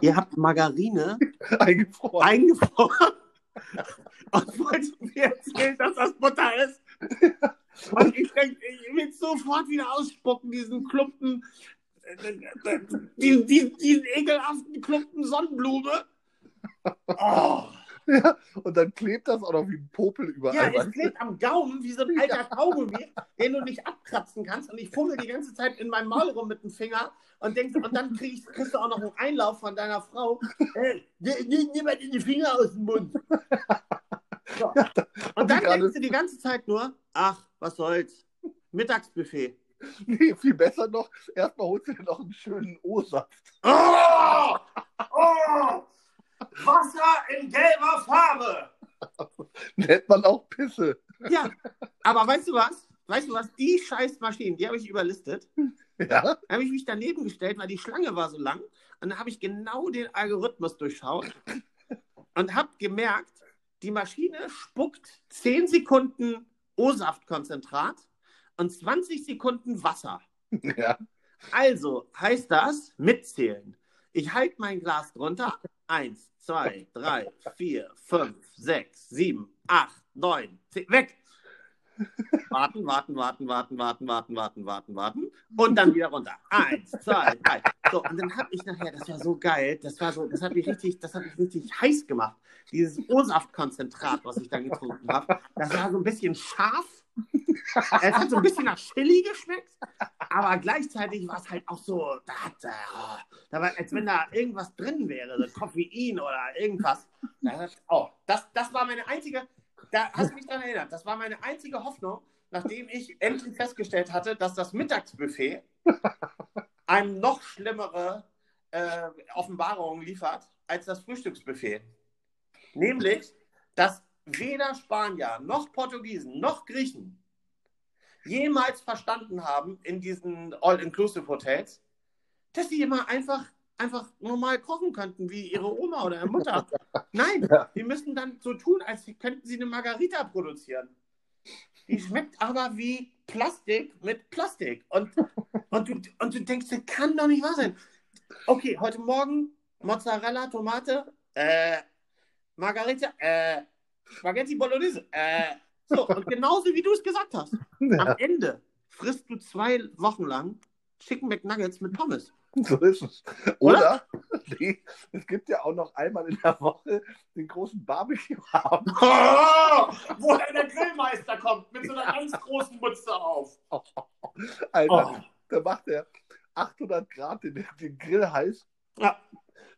Ihr habt Margarine (laughs) Eingefroren. eingefroren (laughs) und wolltet mir erzählen, dass das Butter ist. (laughs) Und ich denke, ich will sofort wieder ausspucken, diesen Klumpen, äh, diesen, diesen, diesen ekelhaften Klumpen Sonnenblume. Oh. Ja. Und dann klebt das auch noch wie ein Popel Ja, überall. es klebt am Gaumen wie so ein alter Kaugummi, den du nicht abkratzen kannst. Und ich fummel die ganze Zeit in meinem Maul rum mit dem Finger und denkst, und dann kriegst, kriegst du auch noch einen Einlauf von deiner Frau. Hey, nimm nimm mal die Finger aus dem Mund. So. Und dann denkst du die ganze Zeit nur, ach, was soll's. Mittagsbuffet. Nee, viel besser noch. Erstmal holst du dir noch einen schönen O-Saft. Oh! Oh! Wasser in gelber Farbe. (laughs) Nennt man auch Pisse. Ja, aber weißt du was? Weißt du was? Die scheiß Maschinen, die habe ich überlistet. Ja? Da habe ich mich daneben gestellt, weil die Schlange war so lang. Und dann habe ich genau den Algorithmus durchschaut und habe gemerkt, die Maschine spuckt 10 Sekunden O-Saftkonzentrat und 20 Sekunden Wasser. Ja. Also heißt das mitzählen. Ich halte mein Glas drunter. Eins, zwei, drei, vier, fünf, sechs, sieben, acht, neun, zehn. Weg! Warten, warten, warten, warten, warten, warten, warten, warten, warten. Und dann wieder runter. Eins, zwei, drei. So, und dann habe ich nachher, das war so geil, das war so, das hat mich richtig, das hat mich richtig heiß gemacht. Dieses O-Saftkonzentrat, was ich dann getrunken habe, das war so ein bisschen scharf. (laughs) Es hat so ein bisschen nach Chili geschmeckt, aber gleichzeitig war es halt auch so, da, hat, äh, da war, als wenn da irgendwas drin wäre, so Koffein oder irgendwas. Da hat, oh, das, das war meine einzige, da hast du mich daran erinnert, das war meine einzige Hoffnung, nachdem ich endlich festgestellt hatte, dass das Mittagsbuffet einem noch schlimmere äh, Offenbarungen liefert als das Frühstücksbuffet. Nämlich, dass weder Spanier noch Portugiesen noch Griechen jemals verstanden haben in diesen All-Inclusive-Hotels, dass sie immer einfach, einfach normal kochen könnten, wie ihre Oma oder ihre Mutter. (laughs) Nein, Ja. die müssen dann so tun, als könnten sie eine Margarita produzieren. Die schmeckt aber wie Plastik mit Plastik. Und, und, du, und du denkst, das kann doch nicht wahr sein. Okay, heute Morgen Mozzarella, Tomate, äh, Margarita, äh, Spaghetti Bolognese. Äh, so, und genauso wie du es gesagt hast. ja. Am Ende frisst du zwei Wochen lang Chicken McNuggets mit Pommes. So ist es. Oder, nee, es gibt ja auch noch einmal in der Woche den großen Barbecue-Abend. Oh, (laughs) wo der Grillmeister kommt mit so einer ganz großen Mütze auf. (laughs) Alter, Oh. da macht er 800 Grad den, den Grill heiß, Ja.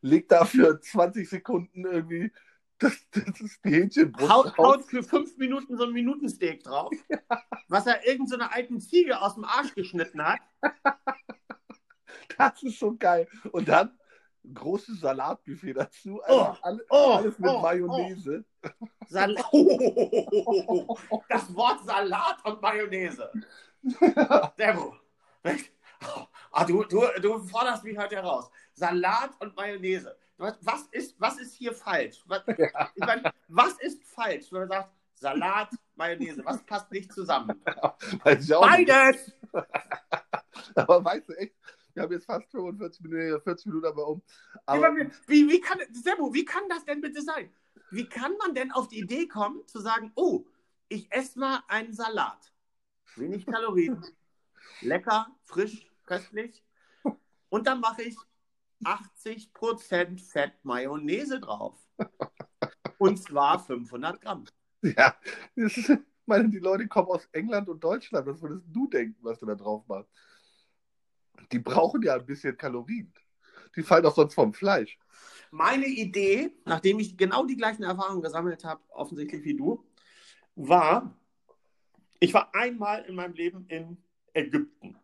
legt da für 20 Sekunden irgendwie das, das ist die Hähnchenbrust Haut, haut für fünf Minuten so ein Minutensteak drauf, was er irgendeiner so einer alten Ziege aus dem Arsch geschnitten hat. Das ist so geil. Und dann großes Salatbuffet dazu. Oh, Einfach alle, oh, alles mit oh, Mayonnaise. Sal oh, (laughs) (laughs) das Wort Salat und Mayonnaise. Debo. Ah, du, du, du forderst mich heute heraus. Salat und Mayonnaise. Was, was, ist, was ist hier falsch? Was, (laughs) ich mein, was ist falsch, wenn man sagt Salat, Mayonnaise? Was passt nicht zusammen? (laughs) Beides! (laughs) Aber weißt du echt, wir haben jetzt fast 45 Minuten, 40 Minuten aber um. Aber wie, wie, kann, Sebo, wie kann das denn bitte sein? Wie kann man denn auf die Idee kommen, zu sagen, oh, ich esse mal einen Salat. Wenig Kalorien. Lecker, frisch, köstlich. Und dann mache ich 80% Fett Mayonnaise drauf. Und zwar 500 Gramm. ja, das ist, meine, die Leute kommen aus England und Deutschland. Was würdest du denken, was du da drauf machst? Die brauchen ja ein bisschen Kalorien. Die fallen auch sonst vom Fleisch. Meine Idee, nachdem ich genau die gleichen Erfahrungen gesammelt habe, offensichtlich wie du, war, ich war einmal in meinem Leben in Ägypten.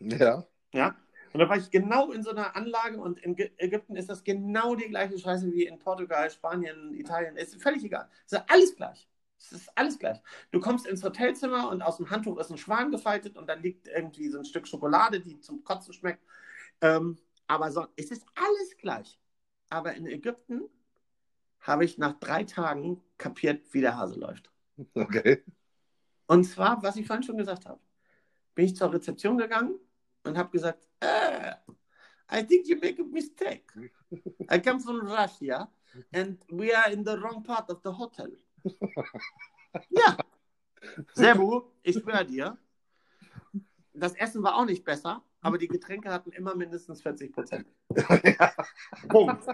Ja. Ja. Und da war ich genau in so einer Anlage und in Ägypten ist das genau die gleiche Scheiße wie in Portugal, Spanien, Italien. Ist völlig egal. Es ist alles gleich. Es ist alles gleich. Du kommst ins Hotelzimmer und aus dem Handtuch ist ein Schwan gefaltet und dann liegt irgendwie so ein Stück Schokolade, die zum Kotzen schmeckt. Ähm, aber so, es ist alles gleich. Aber in Ägypten habe ich nach drei Tagen kapiert, wie der Hase läuft. Okay. Und zwar, was ich vorhin schon gesagt habe, bin ich zur Rezeption gegangen und habe gesagt, "Ah, I think you make a mistake. I come from Russia and we are in the wrong part of the hotel. (laughs) ja. Sebu, ich schwöre dir, das Essen war auch nicht besser, aber die Getränke hatten immer mindestens 40 Prozent. Punkt. So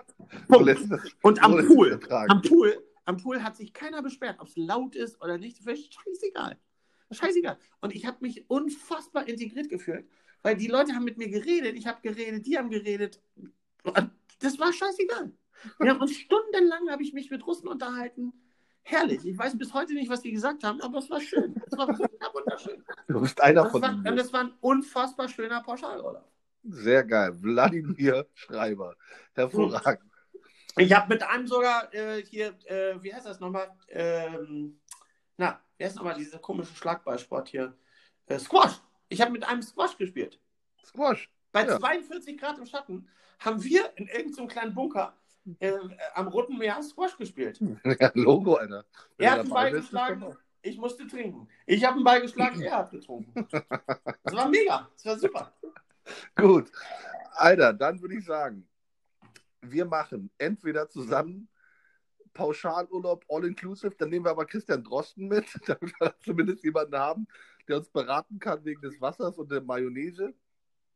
Punkt. es- Und am so Pool, am Pool, am Pool hat sich keiner beschwert, ob es laut ist oder nicht. Scheißegal. Scheißegal. Und ich habe mich unfassbar integriert gefühlt, weil die Leute haben mit mir geredet, ich habe geredet, die haben geredet. Das war scheißegal. Wir haben uns stundenlang habe ich mich mit Russen unterhalten. Herrlich. Ich weiß bis heute nicht, was die gesagt haben, aber es war schön. Es war wunderschön. Du bist einer Das von war, und es war ein unfassbar schöner Pauschalurlaub. Sehr geil. Wladimir Schreiber. Hervorragend. Ich habe mit einem sogar äh, hier, äh, wie heißt das nochmal? Ähm, na, wie heißt nochmal dieser komische Schlagballsport hier? Äh, Squash. Ich habe mit einem Squash gespielt. Squash. Bei Ja. 42 Grad im Schatten haben wir in irgendeinem kleinen Bunker äh, am Roten Meer Squash gespielt. (laughs) Ja, Logo, Alter. Wenn Er hat einen Ball geschlagen, ich musste trinken. Ich habe einen Ball geschlagen, er hat getrunken. Das war mega, das war super. (laughs) Gut. Alter, dann würde ich sagen, wir machen entweder zusammen Pauschalurlaub All-Inclusive, dann nehmen wir aber Christian Drosten mit, (laughs) damit wir zumindest jemanden haben, der uns beraten kann wegen des Wassers und der Mayonnaise.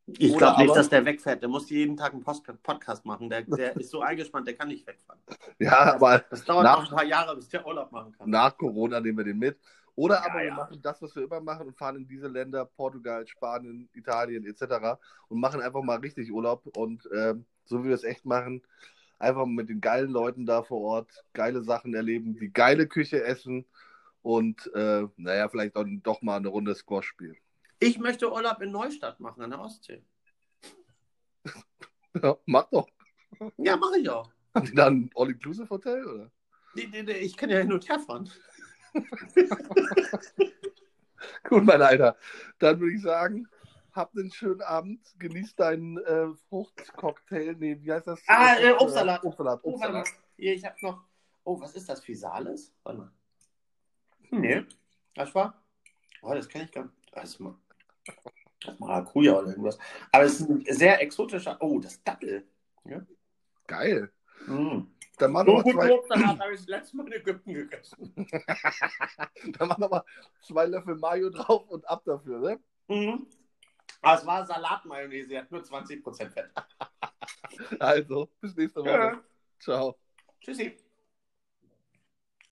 Ich glaube nicht, aber- dass der wegfährt. Der muss jeden Tag einen Post Podcast machen. Der, der (laughs) ist so eingespannt, der kann nicht wegfahren. Ja, aber Das dauert Nach- noch ein paar Jahre, bis der Urlaub machen kann. nach Corona nehmen wir den mit. Oder Ja, aber wir ja. machen das, was wir immer machen und fahren in diese Länder, Portugal, Spanien, Italien etc. und machen einfach mal richtig Urlaub und ähm, so wie wir es echt machen, einfach mit den geilen Leuten da vor Ort geile Sachen erleben, die geile Küche essen und äh, naja, vielleicht auch doch mal eine Runde Squash spielen. Ich möchte Urlaub in Neustadt machen, an der Ostsee. (laughs) Ja, mach doch. Ja, mache ich auch. Haben die da ein All-Inclusive-Hotel, oder? Nee, nee, nee, Ich kann ja hin und her fahren. (laughs) (laughs) Gut, mein Alter. Dann würde ich sagen, habt einen schönen Abend, genießt deinen äh, Fruchtcocktail. Nee, wie heißt das? Ah, äh, Obstsalat. Obstsalat. Oh, warte mal. Obstsalat. Hier, ich habe noch. Oh, was ist das? Physalis? Warte mal. Nee. Das war. Oh, das kann ich gar nicht. Das ist mal. Das ist Maracuja oder irgendwas. Aber es ist ein sehr exotischer. Oh, das Dattel. Geil. Mm. Dann mach So noch gut zwei, habe ich das letzte Mal in Ägypten gegessen. (laughs) dann mach noch mal zwei Löffel Mayo drauf und ab dafür, ne? Mhm. Aber es war Salatmayonnaise, sie hat nur 20% Fett. (laughs) Also, bis nächste Woche. Ja. Ciao. Tschüssi.